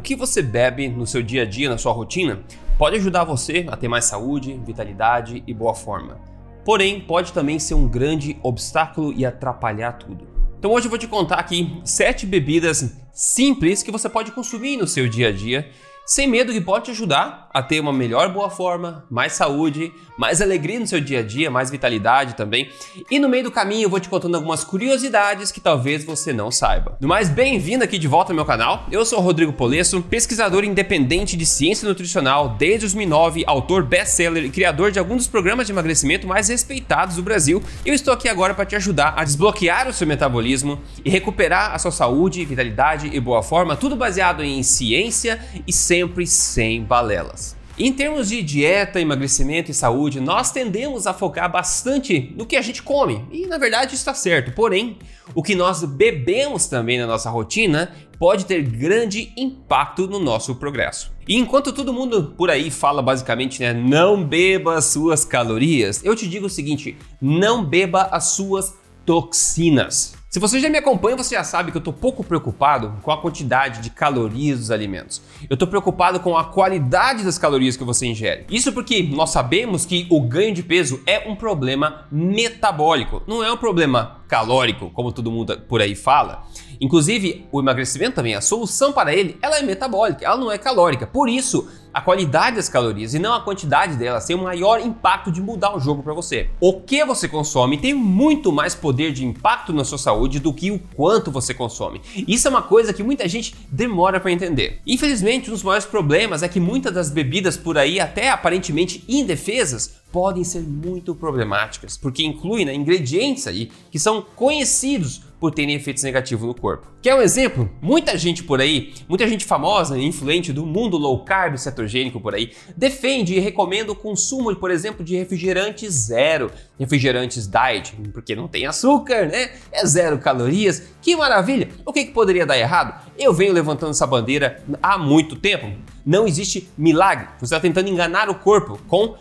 O que você bebe no seu dia a dia, na sua rotina, pode ajudar você a ter mais saúde, vitalidade e boa forma. Porém, pode também ser um grande obstáculo e atrapalhar tudo. Então hoje eu vou te contar aqui sete bebidas simples que você pode consumir no seu dia a dia sem medo que pode te ajudar a ter uma melhor boa forma, mais saúde, mais alegria no seu dia a dia, mais vitalidade também. E no meio do caminho eu vou te contando algumas curiosidades que talvez você não saiba. No mais, bem-vindo aqui de volta ao meu canal. Eu sou o Rodrigo Polesso, pesquisador independente de ciência nutricional desde 2009, autor best-seller e criador de alguns dos programas de emagrecimento mais respeitados do Brasil. Eu estou aqui agora para te ajudar a desbloquear o seu metabolismo e recuperar a sua saúde, vitalidade e boa forma, tudo baseado em ciência e sem sempre sem balelas. Em termos de dieta, emagrecimento e saúde, nós tendemos a focar bastante no que a gente come, e na verdade está certo. Porém, o que nós bebemos também na nossa rotina pode ter grande impacto no nosso progresso. E enquanto todo mundo por aí fala basicamente, né, não beba as suas calorias, eu te digo o seguinte: não beba as suas toxinas. Se você já me acompanha, você já sabe que eu estou pouco preocupado com a quantidade de calorias dos alimentos. Eu estou preocupado com a qualidade das calorias que você ingere. Isso porque nós sabemos que o ganho de peso é um problema metabólico, não é um problema calórico, como todo mundo por aí fala. Inclusive, o emagrecimento também, a solução para ele, ela é metabólica, ela não é calórica. Por isso, a qualidade das calorias e não a quantidade delas tem o maior impacto de mudar o jogo para você. O que você consome tem muito mais poder de impacto na sua saúde do que o quanto você consome. Isso é uma coisa que muita gente demora para entender. Infelizmente, um dos maiores problemas é que muitas das bebidas por aí, até aparentemente indefesas, podem ser muito problemáticas, porque incluem né, ingredientes aí que são conhecidos por terem efeitos negativos no corpo. Quer um exemplo? Muita gente por aí, muita gente famosa e influente do mundo low carb cetogênico por aí, defende e recomenda o consumo, por exemplo, de refrigerantes zero, refrigerantes diet, porque não tem açúcar, né? É zero calorias. Que maravilha! O que, que poderia dar errado? Eu venho levantando essa bandeira há muito tempo. Não existe milagre. Você está tentando enganar o corpo com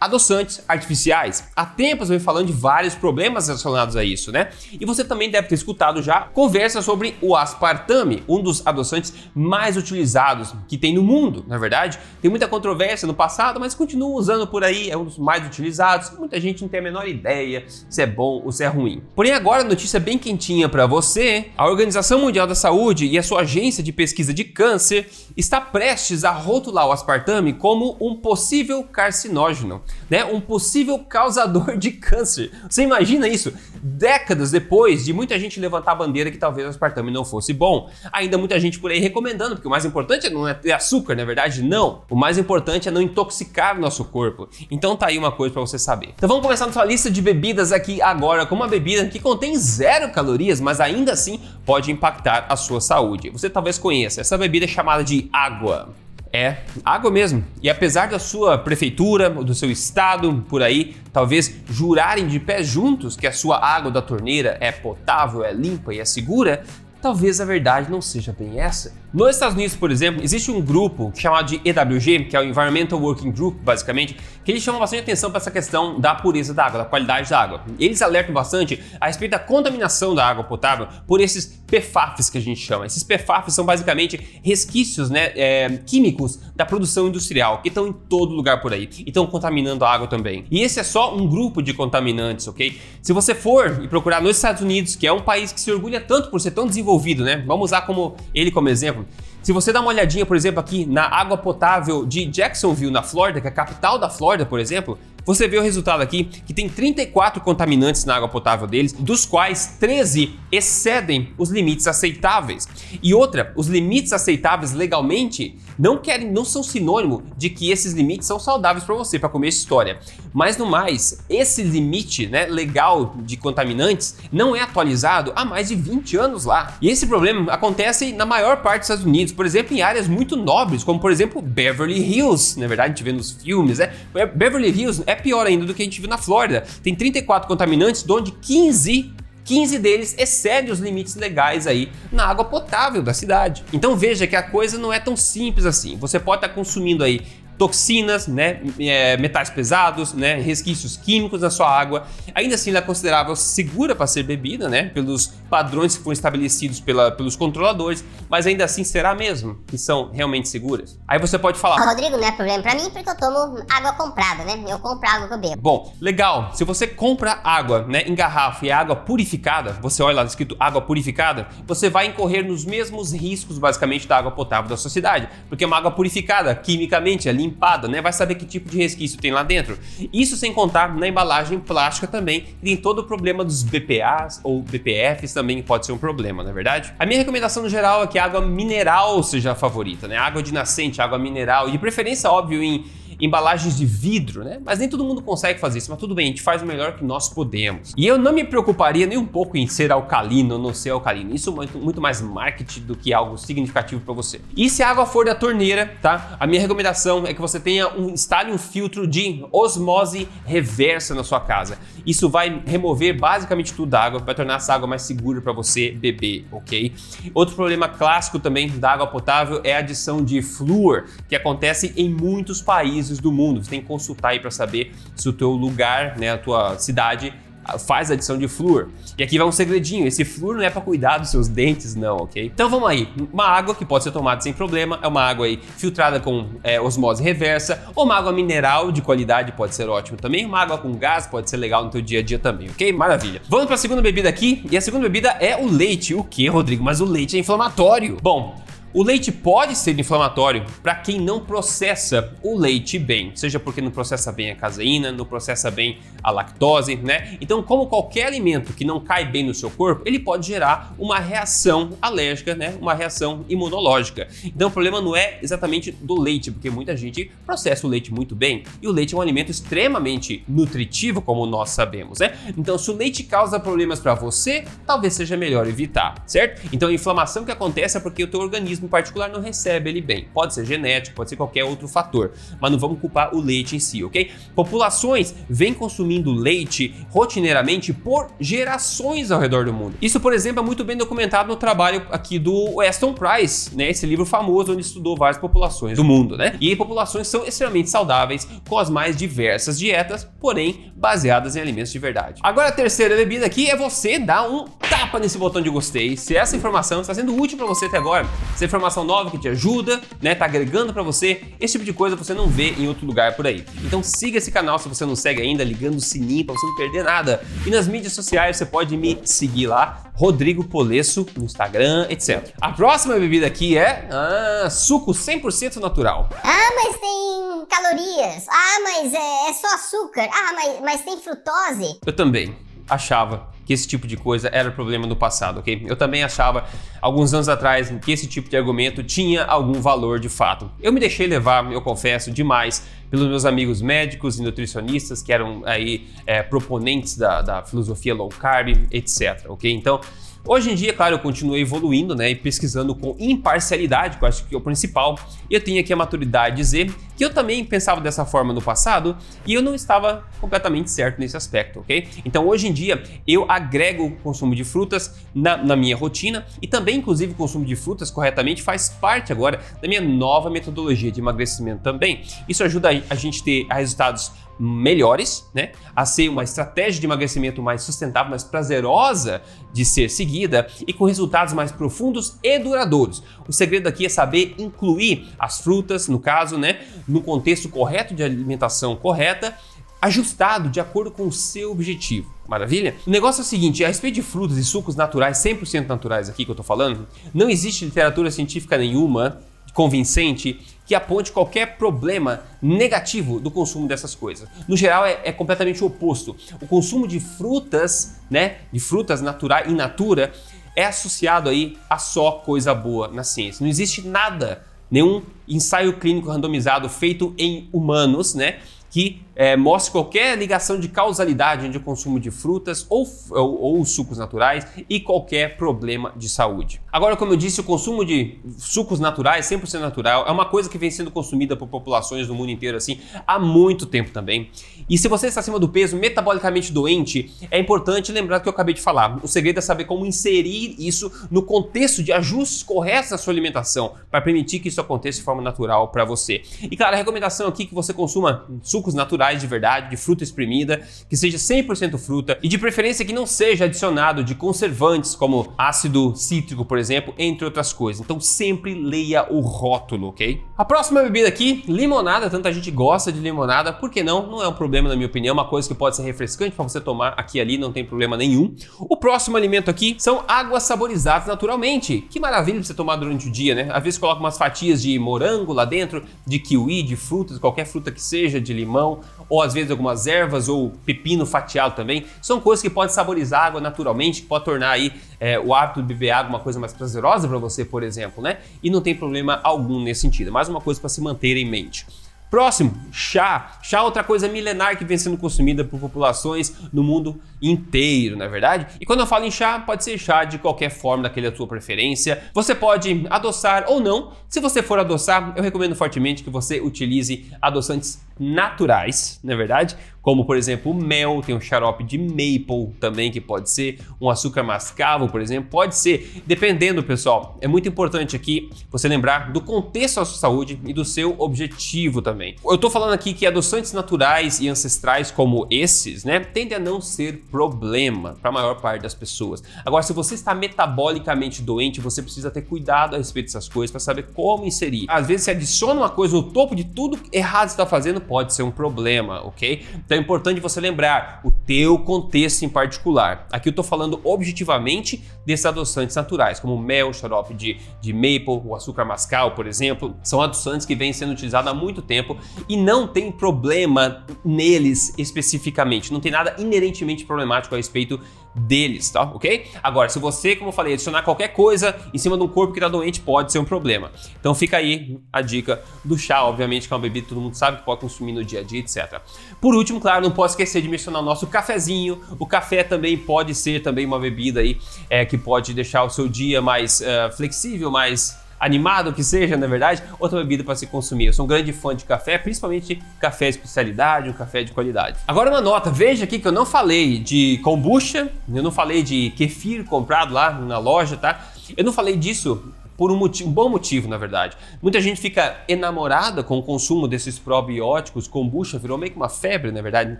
adoçantes artificiais. Há tempos eu venho falando de vários problemas relacionados a isso, né? E você também deve ter escutado já conversa sobre o aspartame, um dos adoçantes mais utilizados que tem no mundo, na é verdade. Tem muita controvérsia no passado, mas continua usando por aí, é um dos mais utilizados. Muita gente não tem a menor ideia se é bom ou se é ruim. Porém, agora notícia bem quentinha para você. A Organização Mundial da Saúde e a sua agência de pesquisa de câncer está prestes a rotular o aspartame como um possível carcinógeno né, um possível causador de câncer. Você imagina isso? Décadas depois de muita gente levantar a bandeira que talvez o aspartame não fosse bom, ainda muita gente por aí recomendando, porque o mais importante não é ter açúcar, na verdade, não. O mais importante é não intoxicar o nosso corpo. Então tá aí uma coisa para você saber. Então vamos começar nossa lista de bebidas aqui agora com uma bebida que contém zero calorias, mas ainda assim pode impactar a sua saúde. Você talvez conheça. Essa bebida é chamada de água. É, água mesmo. E apesar da sua prefeitura, do seu estado, por aí, talvez jurarem de pés juntos que a sua água da torneira é potável, é limpa e é segura, talvez a verdade não seja bem essa. Nos Estados Unidos, por exemplo, existe um grupo chamado de EWG, que é o Environmental Working Group, basicamente, que eles chamam bastante atenção para essa questão da pureza da água, da qualidade da água. Eles alertam bastante a respeito da contaminação da água potável por esses PFAFs que a gente chama. Esses PFAFs são basicamente resquícios né, é, químicos da produção industrial que estão em todo lugar por aí e estão contaminando a água também. E esse é só um grupo de contaminantes, ok? Se você for e procurar nos Estados Unidos, que é um país que se orgulha tanto por ser tão desenvolvido, né? Vamos usar como ele como exemplo, se você dá uma olhadinha, por exemplo, aqui na água potável de Jacksonville, na Flórida, que é a capital da Flórida, por exemplo, você vê o resultado aqui que tem 34 contaminantes na água potável deles, dos quais 13 excedem os limites aceitáveis. E outra, os limites aceitáveis legalmente não querem, não são sinônimo de que esses limites são saudáveis para você para comer essa história. Mas no mais, esse limite, né, legal de contaminantes não é atualizado há mais de 20 anos lá. E esse problema acontece na maior parte dos Estados Unidos, por exemplo, em áreas muito nobres, como por exemplo Beverly Hills, na verdade a gente vê nos filmes, né? Beverly Hills é pior ainda do que a gente viu na Flórida. Tem 34 contaminantes, onde 15 15 deles excedem os limites legais aí na água potável da cidade. Então veja que a coisa não é tão simples assim. Você pode estar consumindo aí toxinas, né, é, metais pesados, né, resquícios químicos na sua água. Ainda assim, ela é considerável segura para ser bebida, né, pelos padrões que foram estabelecidos pela, pelos controladores, mas ainda assim será mesmo que são realmente seguras? Aí você pode falar. Rodrigo, não é problema para mim porque eu tomo água comprada, né? Eu compro água que eu bebo. Bom, legal. Se você compra água, né, em garrafa e é água purificada, você olha lá escrito água purificada, você vai incorrer nos mesmos riscos basicamente da água potável da sociedade, porque é uma água purificada, quimicamente, é limpada, né? Vai saber que tipo de resquício tem lá dentro. Isso sem contar na embalagem plástica também, tem todo o problema dos BPAs ou BPFs também pode ser um problema, não é verdade? A minha recomendação no geral é que a água mineral seja a favorita, né? Água de nascente, água mineral, e de preferência, óbvio, em embalagens de vidro, né? Mas nem todo mundo consegue fazer isso, mas tudo bem, a gente faz o melhor que nós podemos. E eu não me preocuparia nem um pouco em ser alcalino ou não ser alcalino. Isso é muito, muito mais marketing do que algo significativo para você. E se a água for da torneira, tá? A minha recomendação é que você tenha um instale um filtro de osmose reversa na sua casa. Isso vai remover basicamente tudo da água, vai tornar essa água mais segura para você beber, ok? Outro problema clássico também da água potável é a adição de flúor, que acontece em muitos países países do mundo. Você tem que consultar aí para saber se o teu lugar, né, a tua cidade ah, faz adição de flúor. E aqui vai um segredinho, esse flúor não é para cuidar dos seus dentes não, ok? Então vamos aí, uma água que pode ser tomada sem problema, é uma água aí filtrada com é, osmose reversa, ou uma água mineral de qualidade pode ser ótimo também, uma água com gás pode ser legal no teu dia a dia também, ok? Maravilha. Vamos para a segunda bebida aqui, e a segunda bebida é o leite. O que, Rodrigo? Mas o leite é inflamatório. Bom, o leite pode ser inflamatório para quem não processa o leite bem, seja porque não processa bem a caseína, não processa bem a lactose, né? Então, como qualquer alimento que não cai bem no seu corpo, ele pode gerar uma reação alérgica, né? Uma reação imunológica. Então, o problema não é exatamente do leite, porque muita gente processa o leite muito bem e o leite é um alimento extremamente nutritivo, como nós sabemos, né? Então, se o leite causa problemas para você, talvez seja melhor evitar, certo? Então, a inflamação que acontece é porque o teu organismo organismo particular não recebe ele bem. Pode ser genético, pode ser qualquer outro fator, mas não vamos culpar o leite em si, ok? Populações vêm consumindo leite rotineiramente por gerações ao redor do mundo. Isso, por exemplo, é muito bem documentado no trabalho aqui do Weston Price, né? Esse livro famoso onde estudou várias populações do mundo, né? E populações são extremamente saudáveis com as mais diversas dietas, porém baseadas em alimentos de verdade. Agora a terceira bebida aqui é você dar um tapa nesse botão de gostei. Se essa informação está sendo útil para você até agora, se informação nova que te ajuda, né? Tá agregando para você. Esse tipo de coisa você não vê em outro lugar por aí. Então siga esse canal se você não segue ainda, ligando o sininho para você não perder nada. E nas mídias sociais você pode me seguir lá, Rodrigo Polesso no Instagram, etc. A próxima bebida aqui é ah, suco 100% natural. Ah, mas tem calorias. Ah, mas é, é só açúcar. Ah, mas, mas tem frutose. Eu também achava que esse tipo de coisa era problema no passado, ok? Eu também achava, alguns anos atrás, que esse tipo de argumento tinha algum valor de fato. Eu me deixei levar, eu confesso, demais pelos meus amigos médicos e nutricionistas que eram aí é, proponentes da, da filosofia low carb, etc, ok? Então, Hoje em dia, claro, eu continuo evoluindo né, e pesquisando com imparcialidade, que eu acho que é o principal. Eu tenho aqui a maturidade de dizer que eu também pensava dessa forma no passado e eu não estava completamente certo nesse aspecto, ok? Então hoje em dia eu agrego o consumo de frutas na, na minha rotina e também, inclusive, o consumo de frutas corretamente faz parte agora da minha nova metodologia de emagrecimento também. Isso ajuda a gente ter resultados melhores, né? A ser uma estratégia de emagrecimento mais sustentável, mais prazerosa de ser seguida e com resultados mais profundos e duradouros. O segredo aqui é saber incluir as frutas, no caso, né, no contexto correto de alimentação correta, ajustado de acordo com o seu objetivo. Maravilha? O negócio é o seguinte, a respeito de frutas e sucos naturais, 100% naturais aqui que eu tô falando, não existe literatura científica nenhuma convincente que aponte qualquer problema negativo do consumo dessas coisas. No geral, é, é completamente o oposto. O consumo de frutas, né, de frutas naturais in natura, é associado aí a só coisa boa na ciência. Não existe nada, nenhum ensaio clínico randomizado feito em humanos, né, que é, mostre qualquer ligação de causalidade entre o consumo de frutas ou, ou, ou, sucos naturais e qualquer problema de saúde. Agora, como eu disse, o consumo de sucos naturais, 100% natural, é uma coisa que vem sendo consumida por populações no mundo inteiro assim há muito tempo também. E se você está acima do peso, metabolicamente doente, é importante lembrar que eu acabei de falar. O segredo é saber como inserir isso no contexto de ajustes corretos na sua alimentação para permitir que isso aconteça de forma natural para você. E claro, a recomendação aqui é que você consuma sucos naturais de verdade, de fruta espremida, que seja 100% fruta e de preferência que não seja adicionado de conservantes como ácido cítrico, por exemplo, entre outras coisas. Então sempre leia o rótulo, ok? A próxima bebida aqui, limonada. Tanta gente gosta de limonada, por que não? Não é um problema na minha opinião, é uma coisa que pode ser refrescante para você tomar aqui e ali, não tem problema nenhum. O próximo alimento aqui são águas saborizadas naturalmente. Que maravilha pra você tomar durante o dia, né? Às vezes coloca umas fatias de morango lá dentro, de kiwi, de frutas, qualquer fruta que seja, de limão, ou às vezes algumas ervas ou pepino fatiado também. São coisas que podem saborizar a água naturalmente, que pode tornar aí é, o hábito de beber água uma coisa mais prazerosa para você, por exemplo, né? E não tem problema algum nesse sentido. Mais uma coisa para se manter em mente. Próximo, chá. Chá é outra coisa milenar que vem sendo consumida por populações no mundo inteiro, não é verdade? E quando eu falo em chá, pode ser chá de qualquer forma daquele da sua preferência. Você pode adoçar ou não. Se você for adoçar, eu recomendo fortemente que você utilize adoçantes naturais, não é verdade? Como por exemplo o mel, tem um xarope de maple também que pode ser, um açúcar mascavo, por exemplo, pode ser, dependendo, pessoal. É muito importante aqui você lembrar do contexto da sua saúde e do seu objetivo também. Eu tô falando aqui que adoçantes naturais e ancestrais como esses, né, tendem a não ser problema para a maior parte das pessoas. Agora, se você está metabolicamente doente, você precisa ter cuidado a respeito dessas coisas para saber como inserir. Às vezes você adiciona uma coisa no topo de tudo errado que você está fazendo, pode ser um problema, ok? Então é importante você lembrar o teu contexto em particular. Aqui eu estou falando objetivamente desses adoçantes naturais, como mel, xarope de, de maple, o açúcar mascal, por exemplo. São adoçantes que vêm sendo utilizados há muito tempo e não tem problema neles especificamente. Não tem nada inerentemente problemático a respeito deles, tá? Ok? Agora, se você, como eu falei, adicionar qualquer coisa em cima de um corpo que está doente, pode ser um problema. Então fica aí a dica do chá, obviamente, que é uma bebida que todo mundo sabe que pode consumir no dia a dia, etc. Por último, claro, não posso esquecer de mencionar o nosso cafezinho. O café também pode ser também uma bebida aí é, que pode deixar o seu dia mais uh, flexível, mais animado que seja, na verdade, outra bebida para se consumir. Eu sou um grande fã de café, principalmente café de especialidade, um café de qualidade. Agora uma nota, veja aqui que eu não falei de kombucha, eu não falei de kefir comprado lá na loja, tá? Eu não falei disso por um, motivo, um, bom motivo, na verdade. Muita gente fica enamorada com o consumo desses probióticos, kombucha virou meio que uma febre, na verdade.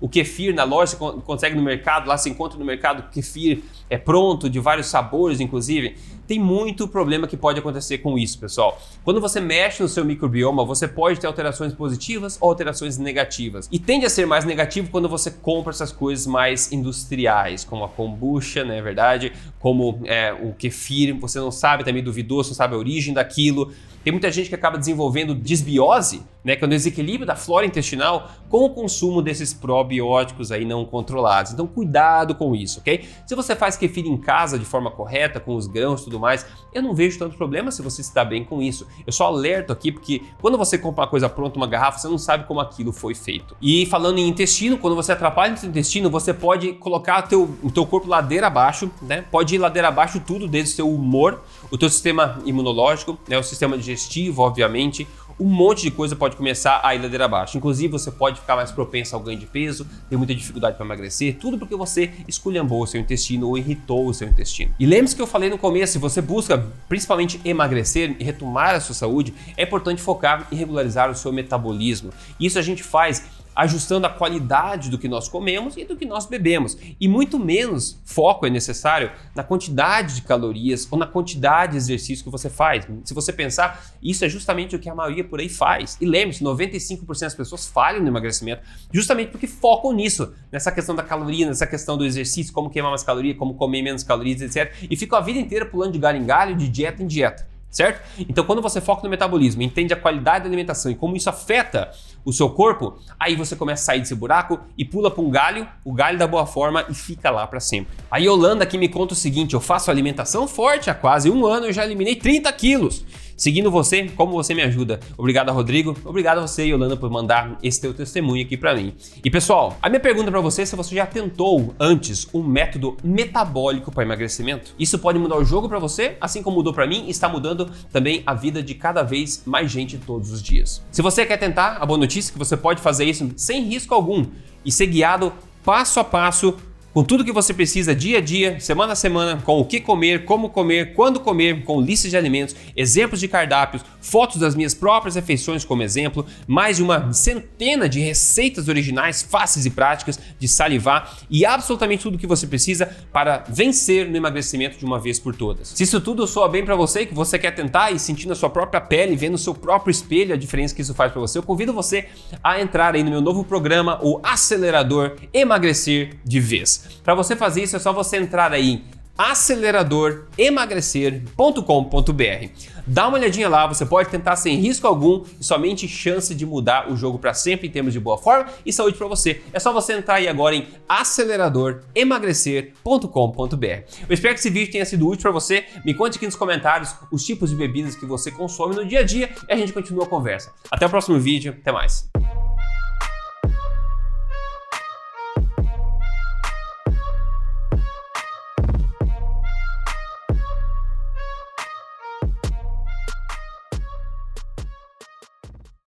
O kefir na loja consegue no mercado, lá se encontra no mercado kefir é pronto, de vários sabores, inclusive. Tem muito problema que pode acontecer com isso, pessoal. Quando você mexe no seu microbioma, você pode ter alterações positivas ou alterações negativas. E tende a ser mais negativo quando você compra essas coisas mais industriais, como a kombucha, não é verdade? Como é, o kefir, você não sabe, também duvidoso, não sabe a origem daquilo. Tem muita gente que acaba desenvolvendo disbiose, né, que é o desequilíbrio da flora intestinal com o consumo desses probióticos aí não controlados. Então cuidado com isso, ok? Se você faz kefir em casa de forma correta, com os grãos e tudo mais, eu não vejo tanto problema se você se bem com isso. Eu só alerto aqui porque quando você compra uma coisa pronta, uma garrafa, você não sabe como aquilo foi feito. E falando em intestino, quando você atrapalha o seu intestino, você pode colocar o teu, o teu corpo ladeira abaixo, né? Pode ir ladeira abaixo tudo, desde o seu humor, o teu sistema imunológico, né? o sistema digestivo, obviamente, um monte de coisa pode começar a ir ladeira abaixo. Inclusive, você pode ficar mais propenso ao ganho de peso, ter muita dificuldade para emagrecer, tudo porque você esculhambou o seu intestino ou irritou o seu intestino. E lembre-se que eu falei no começo, se você busca principalmente emagrecer e retomar a sua saúde, é importante focar em regularizar o seu metabolismo. Isso a gente faz ajustando a qualidade do que nós comemos e do que nós bebemos. E muito menos foco é necessário na quantidade de calorias ou na quantidade de exercício que você faz. Se você pensar, isso é justamente o que a maioria por aí faz. E lembre-se, 95% das pessoas falham no emagrecimento justamente porque focam nisso, nessa questão da caloria, nessa questão do exercício, como queimar mais calorias, como comer menos calorias, etc. E ficam a vida inteira pulando de galho em galho, de dieta em dieta certo? Então, quando você foca no metabolismo, entende a qualidade da alimentação e como isso afeta o seu corpo, aí você começa a sair desse buraco e pula para um galho, o galho da boa forma e fica lá para sempre. A Yolanda aqui me conta o seguinte: eu faço alimentação forte há quase um ano, eu já eliminei 30 quilos. Seguindo você, como você me ajuda? Obrigado, Rodrigo. Obrigado a você, Yolanda, por mandar esse teu testemunho aqui para mim. E pessoal, a minha pergunta para você é se você já tentou antes um método metabólico para emagrecimento. Isso pode mudar o jogo para você, assim como mudou para mim, e está mudando também a vida de cada vez mais gente todos os dias. Se você quer tentar, a boa notícia é que você pode fazer isso sem risco algum e ser guiado passo a passo com tudo que você precisa dia a dia, semana a semana, com o que comer, como comer, quando comer, com listas de alimentos, exemplos de cardápios, fotos das minhas próprias refeições como exemplo, mais de uma centena de receitas originais fáceis e práticas de salivar e absolutamente tudo que você precisa para vencer no emagrecimento de uma vez por todas. Se isso tudo soa bem para você, que você quer tentar e sentir na sua própria pele, vendo o seu próprio espelho a diferença que isso faz para você, eu convido você a entrar aí no meu novo programa, o Acelerador Emagrecer de Vez. Para você fazer isso é só você entrar aí em aceleradoremagrecer.com.br. Dá uma olhadinha lá, você pode tentar sem risco algum e somente chance de mudar o jogo para sempre em termos de boa forma e saúde para você. É só você entrar aí agora em aceleradoremagrecer.com.br. Eu espero que esse vídeo tenha sido útil para você. Me conte aqui nos comentários os tipos de bebidas que você consome no dia a dia e a gente continua a conversa. Até o próximo vídeo, até mais.